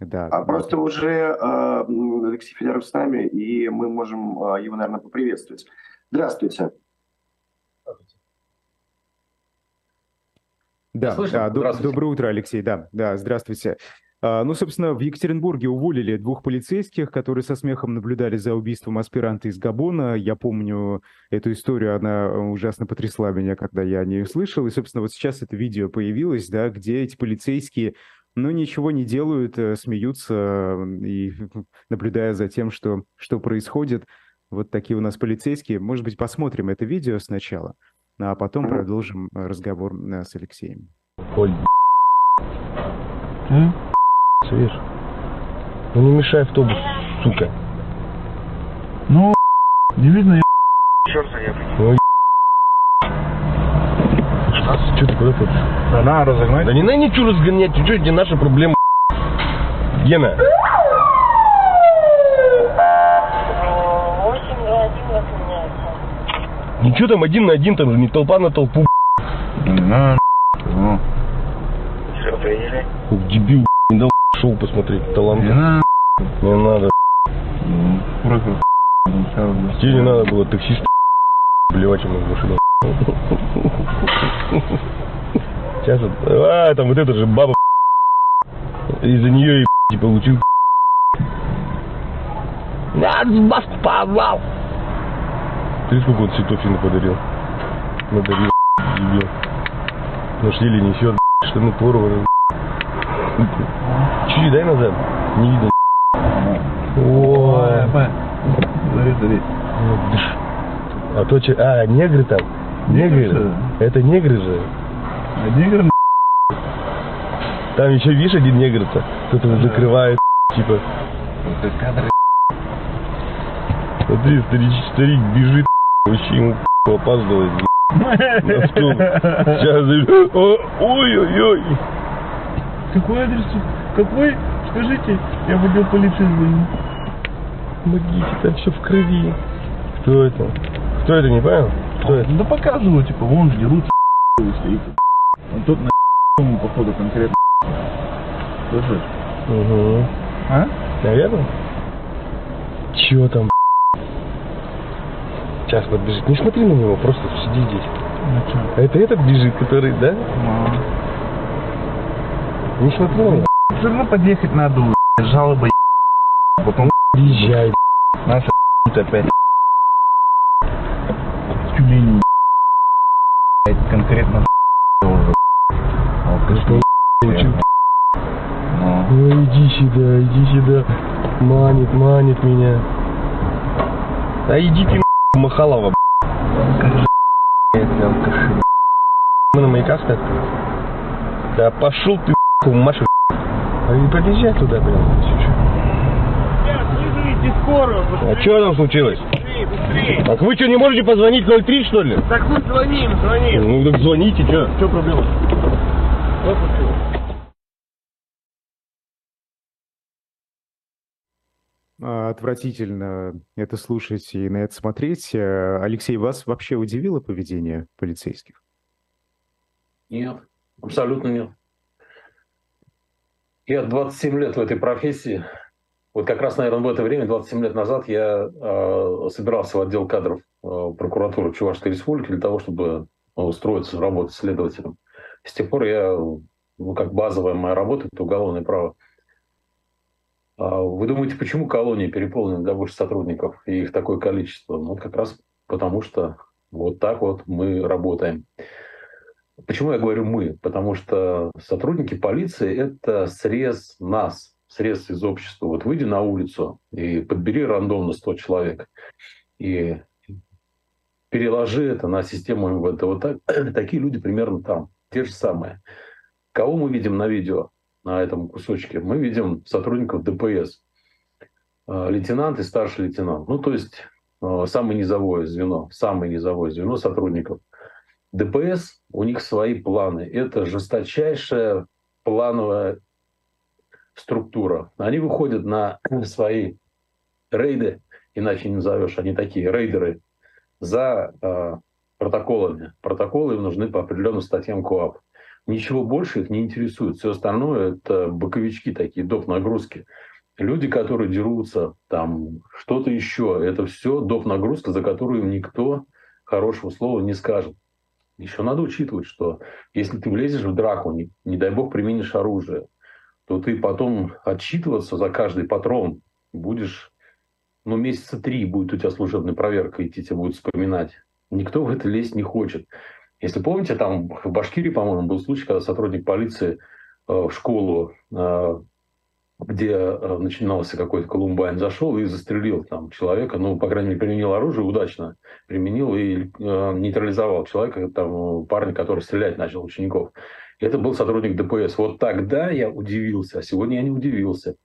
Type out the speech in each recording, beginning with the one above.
Да. А просто уже э, Алексей Федоров с нами, и мы можем э, его, наверное, поприветствовать. Здравствуйте. Да, да доброе утро, Алексей, да, да, здравствуйте. А, ну, собственно, в Екатеринбурге уволили двух полицейских, которые со смехом наблюдали за убийством аспиранта из Габона. Я помню эту историю, она ужасно потрясла меня, когда я о ней услышал. И, собственно, вот сейчас это видео появилось, да, где эти полицейские, ну, ничего не делают, э, смеются и наблюдая за тем, что, что происходит. Вот такие у нас полицейские. Может быть, посмотрим это видео сначала, а потом продолжим разговор э, с Алексеем. Ой, Свеж. Ну не мешай автобус, сука. Ну, не видно, я... Черт, я Ну, что ты куда хочешь? Да на, разогнать. Да не надо ничего разгонять, что это наша проблема. Гена. Ничего там один на один, там же не толпа на толпу. На, ну. Все, приняли. Дебил, не дал шоу посмотреть, талант. Не надо. Не надо. Ну, просто Тебе не надо было таксист блевать ему в машину. Сейчас вот, а, там вот эта же баба из-за нее и получил. Надо вас порвал. Ты сколько вот цветов ему подарил? Надарил, дебил. Нож еле несет, штаны порваны. Чуть дай назад. Не видно. Ой. Смотри, смотри. А то че... А, негры там. Негры. Это негры же. А негры Там еще, видишь, один негр-то. Кто-то закрывает, типа. Кадры. Смотри, старик, старик бежит, вообще ему опаздывает. Сейчас, ой-ой-ой. Какой адрес? Какой? Скажите, я выдел полицию звонить. Помогите, там все в крови. Кто это? Кто это, не понял? Кто это? Да показываю, типа, вон дерут, стоит. Тут на походу конкретно. Слышишь? Угу. А? Наверное. Чего там? Сейчас подбежит. Не смотри на него, просто сиди здесь. Ну, а это этот бежит, который, да? А. Не смотри на него. Все равно подъехать надо, жалобы, потом езжай. Наша опять. Алкашка, ну иди сюда, иди сюда. Манит, манит меня. А иди ты Махалова. Мы на маяках Да пошел ты Маша. А не подъезжай туда, блин. Скорую. А что там случилось? Быстрее, быстрее. Так вы что, не можете позвонить 03, что ли? Так мы звоним, звоним. Ну так звоните, что? Что проблема? Что случилось? Отвратительно это слушать и на это смотреть. Э, Алексей, вас вообще удивило поведение полицейских? Нет, абсолютно нет. Я 27 лет в этой профессии. Вот как раз, наверное, в это время, 27 лет назад, я э, собирался в отдел кадров э, прокуратуры Чувашской Республики для того, чтобы устроиться, работать следователем. С тех пор я, ну, как базовая моя работа, это уголовное право. Вы думаете, почему колонии переполнены до больше сотрудников и их такое количество? Ну, как раз потому, что вот так вот мы работаем. Почему я говорю мы? Потому что сотрудники полиции – это срез нас, срез из общества. Вот выйди на улицу и подбери рандомно 100 человек и переложи это на систему МВД. Вот так, такие люди примерно там, те же самые. Кого мы видим на видео, на этом кусочке? Мы видим сотрудников ДПС. А, лейтенант и старший лейтенант. Ну, то есть а, самое низовое звено, самое низовое звено сотрудников. ДПС, у них свои планы. Это жесточайшая плановая структура. Они выходят на свои рейды, иначе не назовешь, они такие рейдеры, за э, протоколами. Протоколы им нужны по определенным статьям КОАП. Ничего больше их не интересует. Все остальное – это боковички такие, доп. нагрузки. Люди, которые дерутся, там что-то еще, это все доп. нагрузка, за которую им никто хорошего слова не скажет. Еще надо учитывать, что если ты влезешь в драку, не, не дай бог применишь оружие, то ты потом отчитываться за каждый патрон будешь, ну, месяца три будет у тебя служебная проверка идти, тебе будет вспоминать. Никто в это лезть не хочет. Если помните, там в Башкирии, по-моему, был случай, когда сотрудник полиции э, в школу, э, где э, начинался какой-то Колумбайн, зашел и застрелил там человека, ну, по крайней мере, применил оружие удачно, применил и нейтрализовал человека, там, парня, который стрелять начал учеников. Это был сотрудник ДПС. Вот тогда я удивился, а сегодня я не удивился.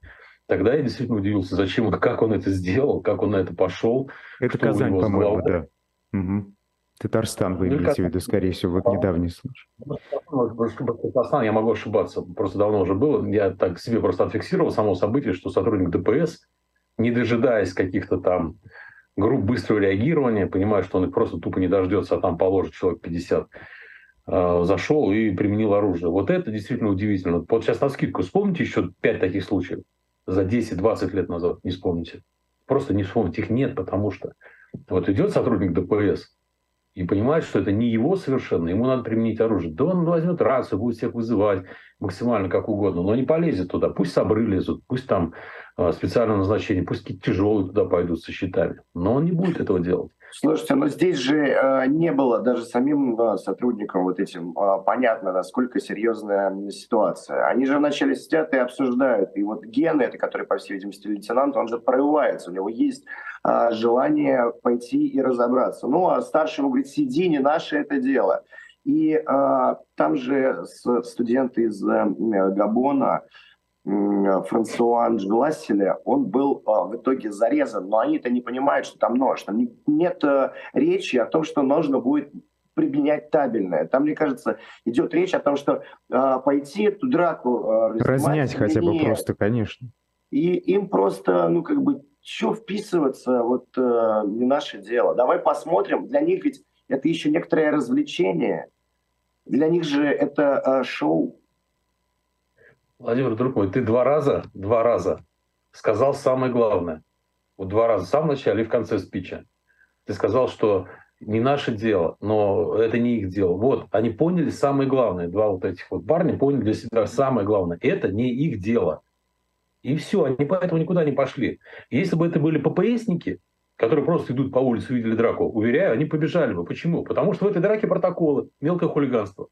Тогда я действительно удивился, зачем, как он это сделал, как он на это пошел. Это Казань, по-моему, да. Угу. Татарстан вы имеете в виду, скорее всего, вот недавний случай. Татарстан, я могу ошибаться, просто давно уже было. Я так себе просто отфиксировал само событие, что сотрудник ДПС, не дожидаясь каких-то там групп быстрого реагирования, понимая, что он их просто тупо не дождется, а там положит человек 50, э, зашел и применил оружие. Вот это действительно удивительно. Вот сейчас на скидку вспомните еще пять таких случаев за 10-20 лет назад, не вспомните. Просто не вспомните, их нет, потому что вот идет сотрудник ДПС, и понимает, что это не его совершенно, ему надо применить оружие. Да он возьмет рацию, будет всех вызывать максимально как угодно, но не полезет туда. Пусть сабры лезут, пусть там э, специальное назначение, пусть какие-то тяжелые туда пойдут со щитами. Но он не будет этого делать. Слушайте, но здесь же э, не было даже самим э, сотрудникам вот этим э, понятно, насколько серьезная ситуация. Они же вначале сидят и обсуждают. И вот Ген, это который, по всей видимости, лейтенант, он же прорывается. У него есть желание пойти и разобраться. Ну, а старший говорит, сиди, не наше это дело. И э, там же студенты из э, Габона, Франсуа Анджеласселя, он был а, в итоге зарезан, но они-то не понимают, что там нож. Там нет э, речи о том, что нужно будет применять табельное. Там, мне кажется, идет речь о том, что э, пойти эту драку... Э, Разнять хотя бы просто, конечно. И им просто, ну, как бы, что вписываться, вот э, не наше дело. Давай посмотрим. Для них ведь это еще некоторое развлечение. Для них же это э, шоу. Владимир, друг мой, ты два раза, два раза сказал самое главное. Вот два раза, в самом начале и в конце спича. Ты сказал, что не наше дело, но это не их дело. Вот, они поняли самое главное. Два вот этих вот парня поняли для себя самое главное. Это не их дело. И все, они поэтому никуда не пошли. Если бы это были ППСники, которые просто идут по улице, увидели драку, уверяю, они побежали бы. Почему? Потому что в этой драке протоколы, мелкое хулиганство.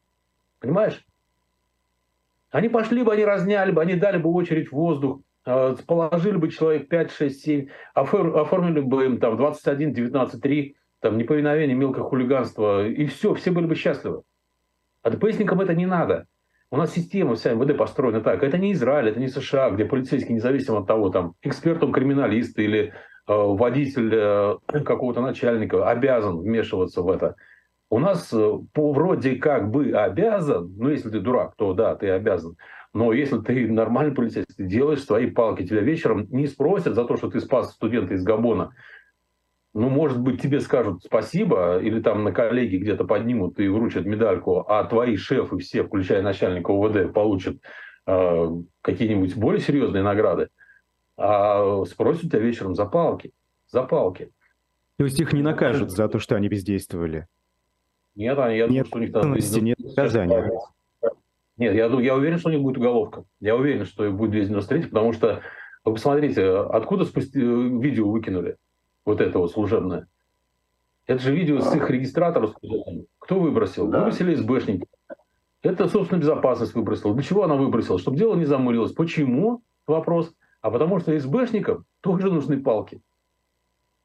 Понимаешь? Они пошли бы, они разняли бы, они дали бы очередь в воздух, э, положили бы человек 5, 6, 7, оформили бы им там 21, 19, 3, там неповиновение, мелкое хулиганство, и все, все были бы счастливы. А ДПСникам это не надо. У нас система вся МВД построена так. Это не Израиль, это не США, где полицейский, независимо от того, там, эксперт он криминалист или э, водитель э, какого-то начальника, обязан вмешиваться в это. У нас э, по вроде как бы обязан, ну если ты дурак, то да, ты обязан. Но если ты нормальный полицейский, делаешь свои палки, тебя вечером не спросят за то, что ты спас студента из Габона. Ну, может быть, тебе скажут спасибо, или там на коллеги где-то поднимут и вручат медальку, а твои шефы все, включая начальника УВД, получат э, какие-нибудь более серьезные награды. А спросят тебя вечером за палки. За палки. То есть их не накажут за то, что они бездействовали? Нет, я нет думаю, что у них там... Нет наказания. Нет, я, я уверен, что у них будет уголовка. Я уверен, что будет 293, потому что, вы посмотрите, откуда спусти, видео выкинули, вот это вот служебное. Это же видео с их регистраторов. Кто выбросил? Да. Выбросили СБшники. Это, собственно, безопасность выбросила. Для чего она выбросила? Чтобы дело не замурилось. Почему? Вопрос. А потому что СБшникам тоже нужны палки.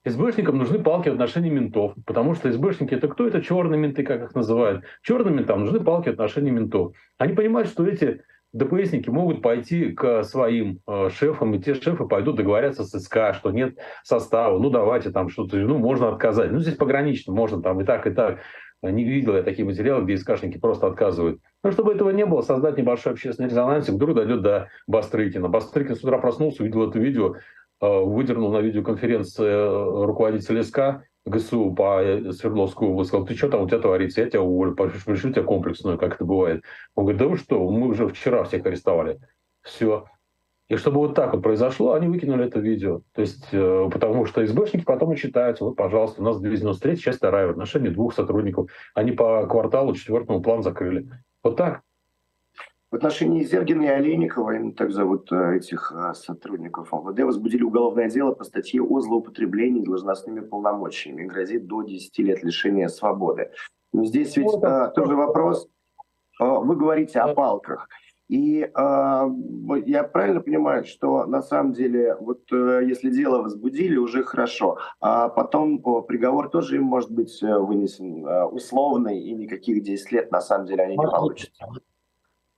СБшникам нужны палки в отношении ментов, потому что СБшники это кто? Это черные менты, как их называют. Черным ментам нужны палки в отношении ментов. Они понимают, что эти ДПСники могут пойти к своим э, шефам, и те шефы пойдут договорятся с СК, что нет состава, ну давайте там что-то, ну можно отказать. Ну здесь погранично, можно там и так, и так. Не видел я такие материалы, где СКшники просто отказывают. Но чтобы этого не было, создать небольшой общественный резонанс, вдруг дойдет до Бастрыкина. Бастрыкин с утра проснулся, увидел это видео, выдернул на видеоконференции э, руководитель СК ГСУ по э, Свердловской области, сказал, ты что там у тебя творится, я тебя уволю, пришлю тебя комплексную, как это бывает. Он говорит, да вы что, мы уже вчера всех арестовали. Все. И чтобы вот так вот произошло, они выкинули это видео. То есть, э, потому что СБшники потом и читают, вот, пожалуйста, у нас 293 часть вторая в отношении двух сотрудников. Они по кварталу четвертому план закрыли. Вот так. В отношении Зергина и Олейникова, так зовут э, этих э, сотрудников МВД, возбудили уголовное дело по статье о злоупотреблении должностными полномочиями. Грозит до 10 лет лишения свободы. Но здесь ведь вот, а, тоже вопрос. Вы говорите о палках. И э, я правильно понимаю, что на самом деле, вот э, если дело возбудили, уже хорошо, а потом э, приговор тоже им может быть вынесен э, условный, и никаких 10 лет на самом деле они не получат.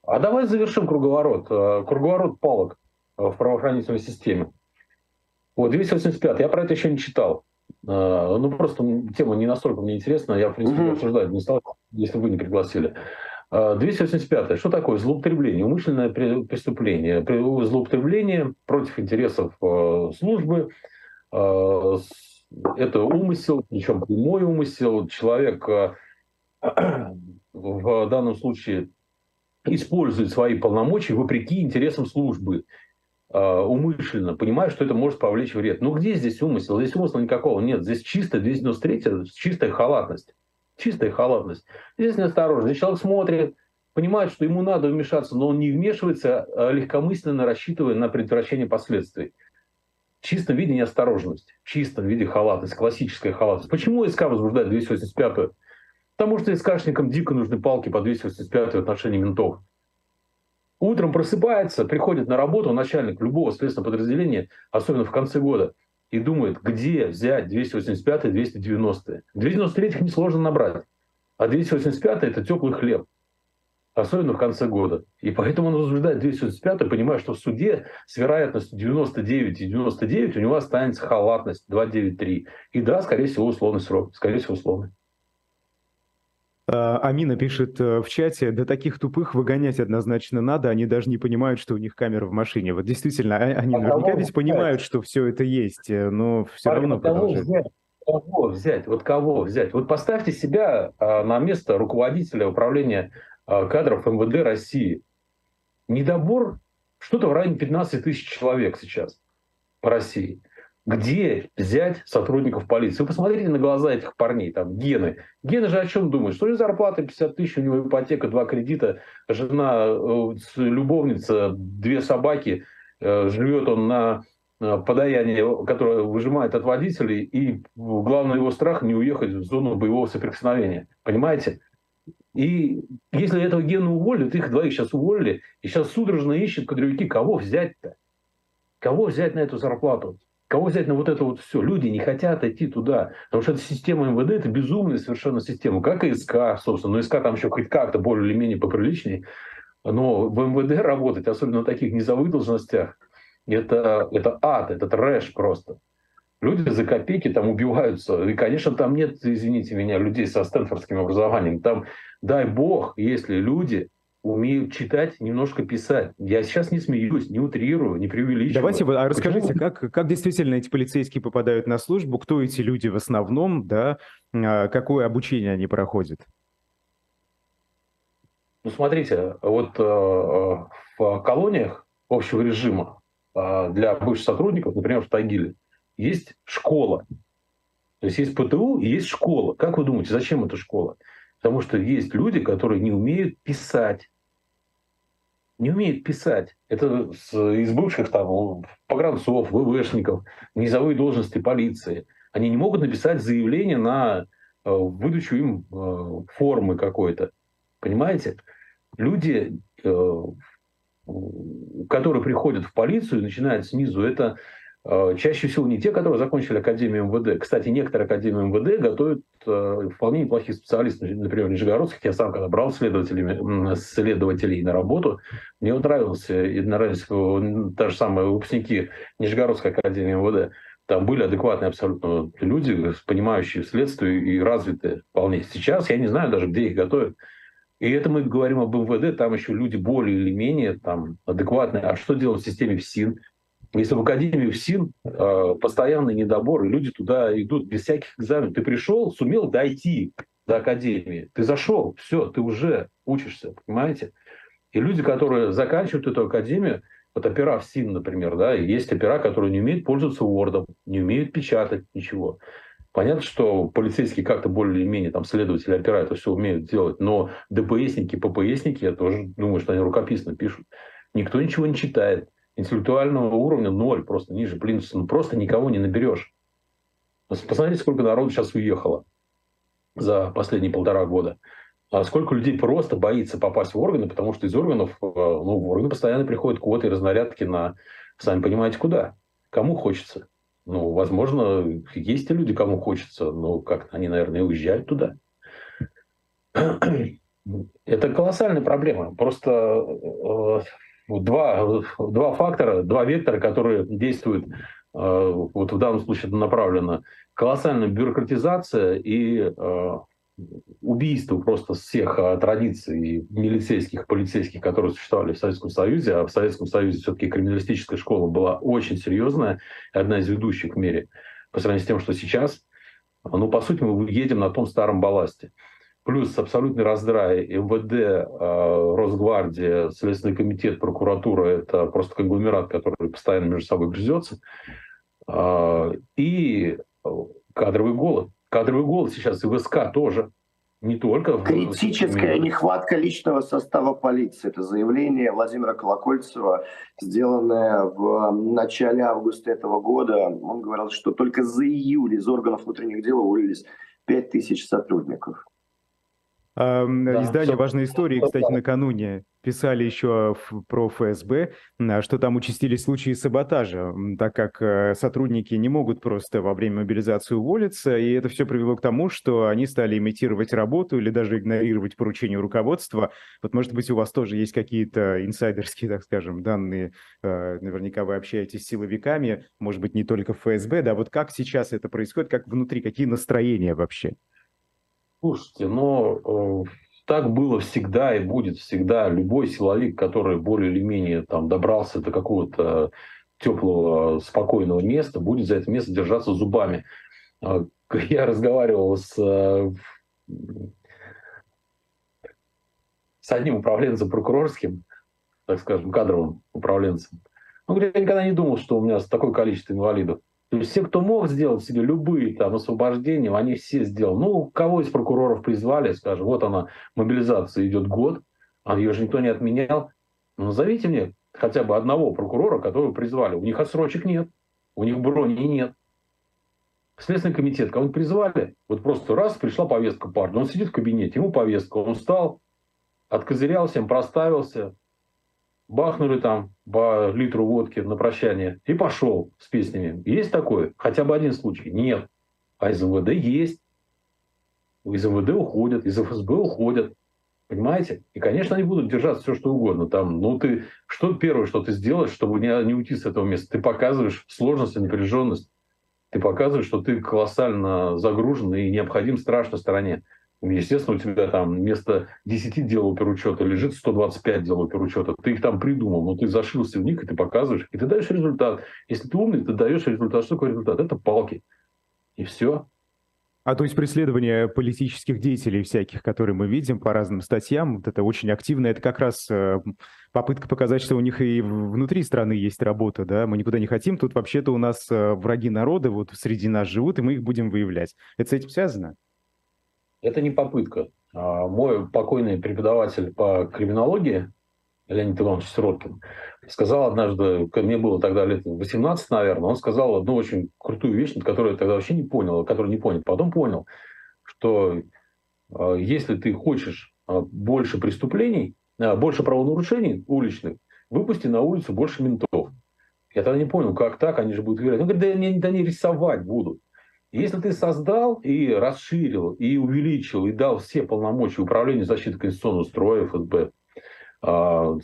А давай завершим круговорот. Э, круговорот палок э, в правоохранительной системе. Вот, 285. Я про это еще не читал. Ну, просто тема не настолько мне интересна. Я, в принципе, mm-hmm. обсуждать не стал, если вы не пригласили. 285. Что такое злоупотребление? Умышленное преступление. Злоупотребление против интересов э, службы. Э, это умысел, причем прямой умысел. Человек э, в данном случае использует свои полномочия вопреки интересам службы умышленно, понимая, что это может повлечь вред. Но где здесь умысел? Здесь умысла никакого нет. Здесь чисто 293, чистая халатность чистая халатность. Здесь неосторожность. Человек смотрит, понимает, что ему надо вмешаться, но он не вмешивается, а легкомысленно рассчитывая на предотвращение последствий. В чистом виде неосторожность, в чистом виде халатность, классическая халатность. Почему СК возбуждает 285 Потому что СКшникам дико нужны палки по 285 в отношении ментов. Утром просыпается, приходит на работу начальник любого следственного подразделения, особенно в конце года, и думает, где взять 285 и 290. 293 несложно набрать, а 285 это теплый хлеб, особенно в конце года. И поэтому он возбуждает 285, понимая, что в суде с вероятностью 99 и 99 у него останется халатность 293. И да, скорее всего, условный срок, скорее всего, условный. А, Амина пишет э, в чате, да таких тупых выгонять однозначно надо, они даже не понимают, что у них камера в машине. Вот действительно, они а наверняка ведь понимают, что все это есть, э, но все Парень, равно продолжают. Взять? Кого взять? Вот кого взять? Вот поставьте себя на место руководителя управления кадров МВД России. Недобор что-то в районе 15 тысяч человек сейчас по России где взять сотрудников полиции. Вы посмотрите на глаза этих парней, там, Гены. Гены же о чем думают? Что у него зарплата 50 тысяч, у него ипотека, два кредита, жена, э, любовница, две собаки, э, живет он на э, подаяние, которое выжимает от водителей, и главный его страх не уехать в зону боевого соприкосновения. Понимаете? И если этого Гена уволят, их двоих сейчас уволили, и сейчас судорожно ищут кадровики, кого взять-то? Кого взять на эту зарплату? Кого взять на вот это вот все? Люди не хотят идти туда, потому что эта система МВД – это безумная совершенно система, как и СК, собственно. Но СК там еще хоть как-то более или менее поприличнее. Но в МВД работать, особенно на таких низовых должностях, это, это ад, это трэш просто. Люди за копейки там убиваются. И, конечно, там нет, извините меня, людей со стэнфордским образованием. Там, дай бог, если люди умеют читать, немножко писать. Я сейчас не смеюсь, не утрирую, не преувеличиваю. Давайте, а расскажите, как, как действительно эти полицейские попадают на службу, кто эти люди в основном, да, а, какое обучение они проходят? Ну, смотрите, вот э, в колониях общего режима э, для бывших сотрудников, например, в Тагиле, есть школа. То есть есть ПТУ и есть школа. Как вы думаете, зачем эта школа? Потому что есть люди, которые не умеют писать. Не умеют писать. Это из бывших там погранцов, ВВшников, низовые должности полиции. Они не могут написать заявление на э, выдачу им э, формы какой-то. Понимаете? Люди, э, которые приходят в полицию, начинают снизу, это чаще всего не те, которые закончили Академию МВД. Кстати, некоторые Академии МВД готовят вполне неплохих специалистов. Например, Нижегородских. Я сам, когда брал следователями, следователей на работу, мне вот нравился, и нравились же самые выпускники Нижегородской Академии МВД. Там были адекватные абсолютно люди, понимающие следствие и развитые вполне. Сейчас я не знаю даже, где их готовят. И это мы говорим об МВД, там еще люди более или менее там, адекватные. А что делать в системе ФСИН? Если в Академию ФСИН э, постоянный недобор, люди туда идут без всяких экзаменов. Ты пришел, сумел дойти до Академии, ты зашел, все, ты уже учишься, понимаете? И люди, которые заканчивают эту Академию, вот опера в СИН, например, да, есть опера, которые не умеют пользоваться Word, не умеют печатать ничего. Понятно, что полицейские как-то более-менее, там, следователи опера это все умеют делать, но ДПСники, ППСники, я тоже думаю, что они рукописно пишут. Никто ничего не читает. Интеллектуального уровня ноль, просто ниже плинтуса. Ну, просто никого не наберешь. Посмотрите, сколько народу сейчас уехало за последние полтора года. А сколько людей просто боится попасть в органы, потому что из органов, э, ну, в органы постоянно приходят квоты и разнарядки на, сами понимаете, куда. Кому хочется. Ну, возможно, есть и люди, кому хочется, но как они, наверное, уезжают туда. Это колоссальная проблема. Просто э, два, два фактора, два вектора, которые действуют, э, вот в данном случае направлено, колоссальная бюрократизация и убийство просто всех а, традиций милицейских, полицейских, которые существовали в Советском Союзе, а в Советском Союзе все-таки криминалистическая школа была очень серьезная, одна из ведущих в мире, по сравнению с тем, что сейчас. Ну, по сути, мы едем на том старом балласте. Плюс абсолютный раздрай МВД, а, Росгвардия, Следственный комитет, прокуратура – это просто конгломерат, который постоянно между собой грызется. А, и кадровый голод Кадровый голод сейчас и ВСК тоже. Не только в... Критическая нехватка личного состава полиции. Это заявление Владимира Колокольцева, сделанное в начале августа этого года. Он говорил, что только за июль из органов внутренних дел уволились 5000 сотрудников. Да, Издание «Важные истории», кстати, накануне писали еще про ФСБ, а, что там участились случаи саботажа, так как э, сотрудники не могут просто во время мобилизации уволиться, и это все привело к тому, что они стали имитировать работу или даже игнорировать поручения руководства. Вот, может быть, у вас тоже есть какие-то инсайдерские, так скажем, данные, э, наверняка вы общаетесь с силовиками, может быть, не только ФСБ, да, вот как сейчас это происходит, как внутри, какие настроения вообще? Слушайте, но э, так было всегда и будет всегда. Любой силовик, который более или менее там добрался до какого-то теплого, спокойного места, будет за это место держаться зубами. Э, я разговаривал с, э, с одним управленцем прокурорским, так скажем, кадровым управленцем. Он говорит, я никогда не думал, что у меня такое количество инвалидов. То есть все, кто мог сделать себе любые там освобождения, они все сделали. Ну, кого из прокуроров призвали, скажем, вот она, мобилизация идет год, а ее же никто не отменял. Ну, назовите мне хотя бы одного прокурора, которого призвали. У них отсрочек нет, у них брони нет. Следственный комитет, кого-нибудь призвали, вот просто раз, пришла повестка партии, он сидит в кабинете, ему повестка, он встал, откозырял всем, проставился, бахнули там по литру водки на прощание и пошел с песнями. Есть такое? Хотя бы один случай? Нет. А из МВД есть. Из МВД уходят, из ФСБ уходят. Понимаете? И, конечно, они будут держаться все, что угодно. Там, ну, ты, что первое, что ты сделаешь, чтобы не, не уйти с этого места? Ты показываешь сложность и напряженность. Ты показываешь, что ты колоссально загружен и необходим страшной стороне. Естественно, у тебя там вместо 10 дел оперучета лежит 125 дел оперучета. Ты их там придумал, но ты зашился в них, и ты показываешь, и ты даешь результат. Если ты умный, ты даешь результат. Что такое результат? Это палки. И все. А то есть преследование политических деятелей всяких, которые мы видим по разным статьям, вот это очень активно, это как раз э, попытка показать, что у них и внутри страны есть работа, да, мы никуда не хотим, тут вообще-то у нас э, враги народа вот среди нас живут, и мы их будем выявлять. Это с этим связано? Это не попытка. А, мой покойный преподаватель по криминологии, Леонид Иванович Сироткин, сказал однажды, мне было тогда лет 18, наверное, он сказал одну очень крутую вещь, которую я тогда вообще не понял, которую не понял, потом понял, что а, если ты хочешь а, больше преступлений, больше правонарушений уличных, выпусти на улицу больше ментов. Я тогда не понял, как так, они же будут играть. Он говорит, да они, да они рисовать будут. Если ты создал и расширил, и увеличил, и дал все полномочия управлению защиты конституционного строя ФСБ, а,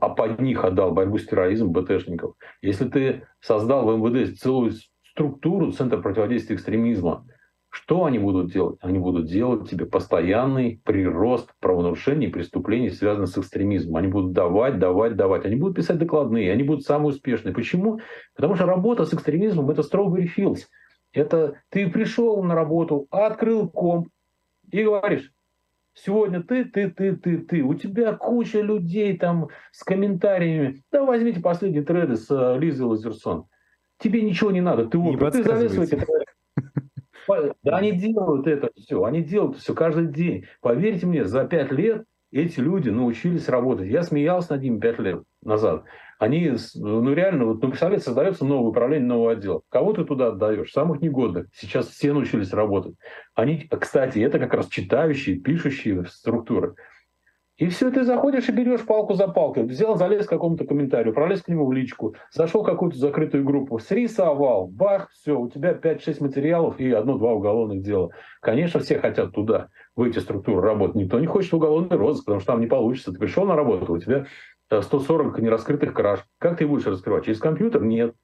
а под них отдал борьбу с терроризмом БТшников, если ты создал в МВД целую структуру Центра противодействия экстремизма, Что они будут делать? Они будут делать тебе постоянный прирост правонарушений и преступлений, связанных с экстремизмом. Они будут давать, давать, давать. Они будут писать докладные, они будут самые успешные. Почему? Потому что работа с экстремизмом – это strawberry fields. Это ты пришел на работу, открыл комп и говоришь, Сегодня ты, ты, ты, ты, ты. У тебя куча людей там с комментариями. Да возьмите последние треды с uh, Лизой Лазерсон. Тебе ничего не надо. Ты, не ты залез в эти треды. Да они делают это все, они делают все каждый день. Поверьте мне, за пять лет эти люди научились работать. Я смеялся над ними пять лет назад. Они, ну реально, вот, ну, представляете, создается новое управление, новый отдел. Кого ты туда отдаешь? Самых негодных. Сейчас все научились работать. Они, кстати, это как раз читающие, пишущие структуры. И все, ты заходишь и берешь палку за палкой. Взял, залез к какому-то комментарию, пролез к нему в личку, зашел в какую-то закрытую группу, срисовал, бах, все, у тебя 5-6 материалов и одно-два уголовных дела. Конечно, все хотят туда, в эти структуры работать. Никто не хочет уголовный розыск, потому что там не получится. Ты пришел на работу, у тебя 140 э, нераскрытых краж. Как ты будешь раскрывать? Через компьютер? Нет.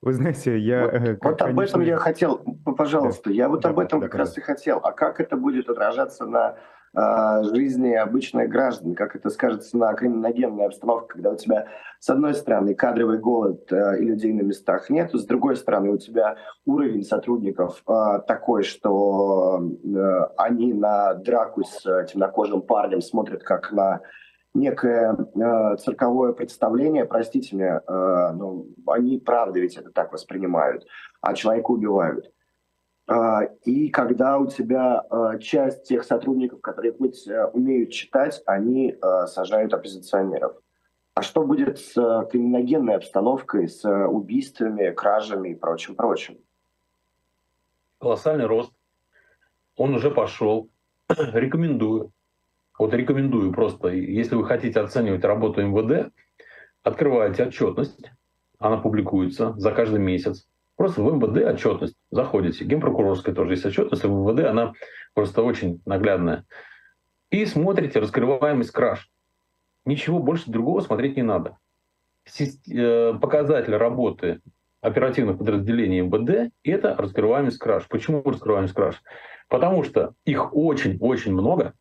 Вы знаете, я... Вот, э, вот об этом я хотел, пожалуйста, да. я вот да, об этом да, как да. раз и хотел. А как это будет отражаться на жизни обычных граждан? Как это скажется на криминогенной обстановке, когда у тебя, с одной стороны, кадровый голод э, и людей на местах нет, с другой стороны, у тебя уровень сотрудников э, такой, что они на драку с темнокожим парнем смотрят как на некое э, цирковое представление, простите меня, э, но они правда ведь это так воспринимают, а человека убивают. Э, и когда у тебя э, часть тех сотрудников, которые хоть э, умеют читать, они э, сажают оппозиционеров. А что будет с э, криминогенной обстановкой, с э, убийствами, кражами и прочим-прочим? Колоссальный рост. Он уже пошел. Рекомендую. Вот рекомендую просто, если вы хотите оценивать работу МВД, открываете отчетность, она публикуется за каждый месяц. Просто в МВД отчетность заходите. Генпрокурорская тоже есть отчетность, в МВД она просто очень наглядная. И смотрите раскрываемость краж. Ничего больше другого смотреть не надо. Э, показатель работы оперативных подразделений МВД – это раскрываемость краж. Почему раскрываемость краж? Потому что их очень-очень много,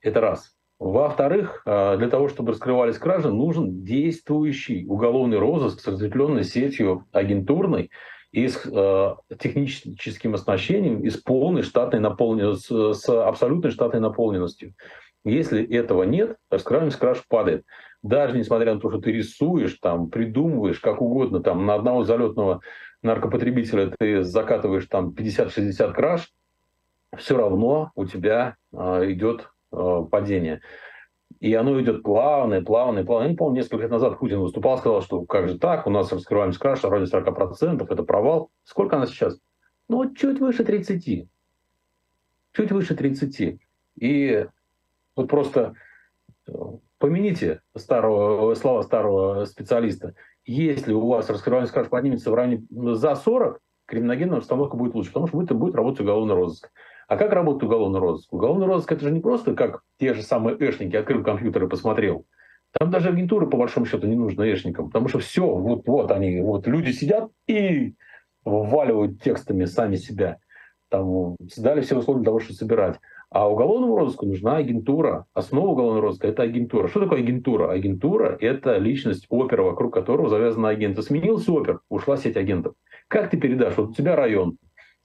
это раз. Во-вторых, а, для того, чтобы раскрывались кражи, нужен действующий уголовный розыск с разветвленной сетью агентурной и с э, техническим оснащением и с полной штатной наполненностью, с, с абсолютной штатной наполненностью. Если этого нет, раскрываемость краж падает. Даже несмотря на то, что ты рисуешь, там, придумываешь, как угодно, там, на одного залетного наркопотребителя ты закатываешь там 50-60 краж, все равно у тебя э, идет Э, падение. И оно идет плавное, плавное, плавное. Я не помню, несколько лет назад Путин выступал, сказал, что как же так, у нас раскрываемость краш в районе 40%, это провал. Сколько она сейчас? Ну, чуть выше 30. Чуть выше 30. И вот просто э, помяните старого, слова старого специалиста. Если у вас раскрываемость краж поднимется в районе за 40, криминогенная обстановка будет лучше, потому что будет, будет работать уголовный розыск. А как работает уголовный розыск? Уголовный розыск это же не просто как те же самые эшники, открыл компьютер и посмотрел. Там даже агентуры, по большому счету, не нужны эшникам, потому что все, вот, вот они, вот люди сидят и вваливают текстами сами себя. Там дали все условия для того, чтобы собирать. А уголовному розыску нужна агентура. Основа уголовного розыска – это агентура. Что такое агентура? Агентура – это личность опера, вокруг которого завязаны агенты. Сменился опер, ушла сеть агентов. Как ты передашь? Вот у тебя район,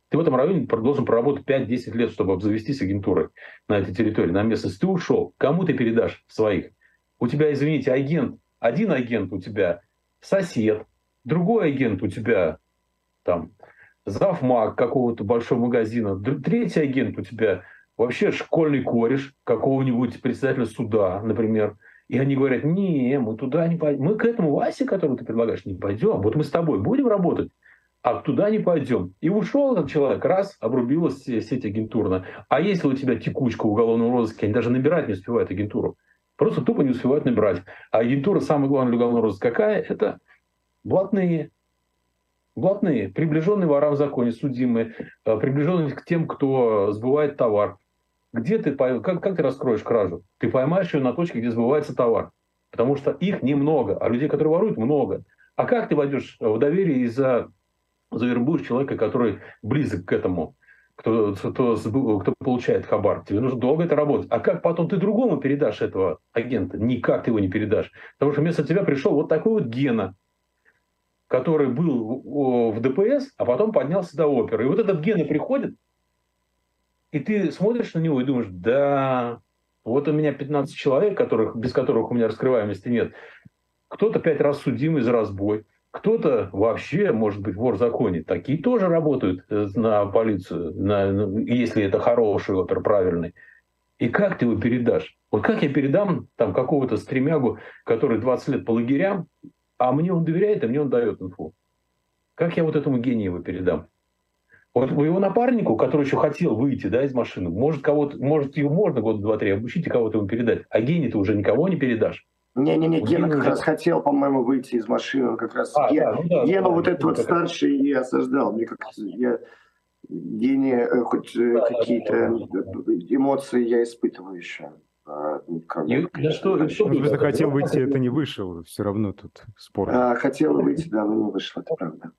ты в этом районе должен проработать 5-10 лет, чтобы обзавестись агентурой на этой территории, на местности. Ты ушел, кому ты передашь своих? У тебя, извините, агент, один агент у тебя сосед, другой агент у тебя там завмаг какого-то большого магазина, третий агент у тебя вообще школьный кореш какого-нибудь председателя суда, например. И они говорят, не, мы туда не пойдем. Мы к этому Васе, которого ты предлагаешь, не пойдем. Вот мы с тобой будем работать а туда не пойдем. И ушел этот человек, раз, обрубилась сеть агентурная. А если у тебя текучка уголовного розыска, они даже набирать не успевают агентуру. Просто тупо не успевают набирать. А агентура, самое главное для уголовного розыска какая? Это блатные. Блатные, приближенные ворам в законе, судимые, э, приближенные к тем, кто сбывает товар. Где ты, как, как ты раскроешь кражу? Ты поймаешь ее на точке, где сбывается товар. Потому что их немного, а людей, которые воруют, много. А как ты войдешь в доверие из-за завербуешь человека, который близок к этому, кто, кто, кто получает хабар. Тебе нужно долго это работать. А как потом ты другому передашь этого агента? Никак ты его не передашь. Потому что вместо тебя пришел вот такой вот Гена, который был в ДПС, а потом поднялся до оперы. И вот этот Гена приходит, и ты смотришь на него и думаешь, да, вот у меня 15 человек, которых, без которых у меня раскрываемости нет. Кто-то пять раз судимый за разбой, кто-то вообще, может быть, вор в законе. Такие тоже работают э, на полицию, на, если это хороший опер, правильный. И как ты его передашь? Вот как я передам там какого-то стремягу, который 20 лет по лагерям, а мне он доверяет, а мне он дает инфу. Как я вот этому гению его передам? Вот его напарнику, который еще хотел выйти да, из машины, может, кого-то, может его можно год два-три обучить и кого-то ему передать. А гений ты уже никого не передашь. Не-не-не, Гена как раз хотел, по-моему, выйти из машины. Он как раз а, Ге... да, ну, да, Гену да, вот этот вот старший и осаждал. Мне как я Гене э, хоть э, да, какие-то да, да. эмоции я испытываю еще. А, ну, как, и, да что, что ну, ты хотел выйти, это не вышел, все равно тут спор. А, хотел выйти, да, но не вышло, это правда.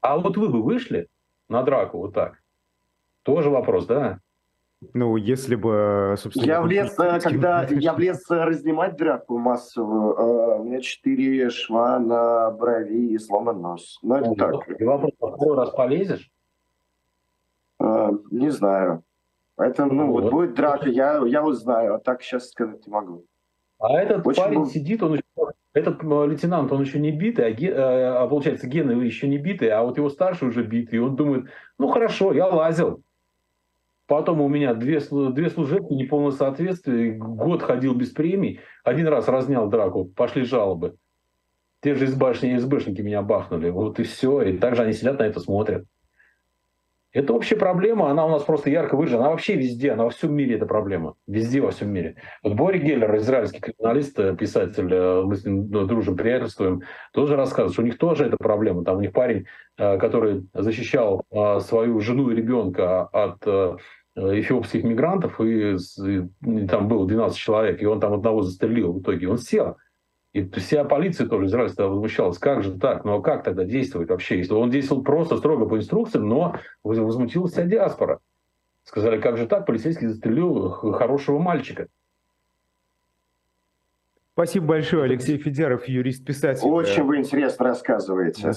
А вот вы бы вышли на драку вот так? Тоже вопрос, да? Ну, если бы, собственно... Я влез, когда я влез разнимать драку массовую, а, у меня четыре шва на брови и сломан нос. Ну, это так. И вопрос, какой раз полезешь? А, не знаю. Это, ну, вот. будет драка, я, я узнаю, а так сейчас сказать не могу. А этот Очень парень был... сидит, он еще, этот лейтенант, он еще не битый, а, ге, а, а получается Гена еще не битый, а вот его старший уже битый, и он думает, ну хорошо, я лазил, Потом у меня две, две служебки, неполное соответствие, год ходил без премий, один раз разнял драку, пошли жалобы. Те же из башни СБшники меня бахнули, вот и все, и также они сидят на это смотрят. Это общая проблема, она у нас просто ярко выражена. Она вообще везде, она во всем мире эта проблема. Везде, во всем мире. Вот Бори Геллер, израильский криминалист, э, писатель, э, мы с ним ну, дружим, приятельствуем, тоже рассказывает, что у них тоже эта проблема. Там у них парень, э, который защищал свою жену и ребенка от эфиопских мигрантов, и, и там было 12 человек, и он там одного застрелил в итоге. Он сел. И вся полиция тоже израильская возмущалась. Как же так? Ну а как тогда действовать вообще? Если он действовал просто строго по инструкциям, но возмутилась вся диаспора. Сказали, как же так? Полицейский застрелил хорошего мальчика. Спасибо большое, Алексей Федяров, юрист-писатель. Очень вы интересно рассказываете.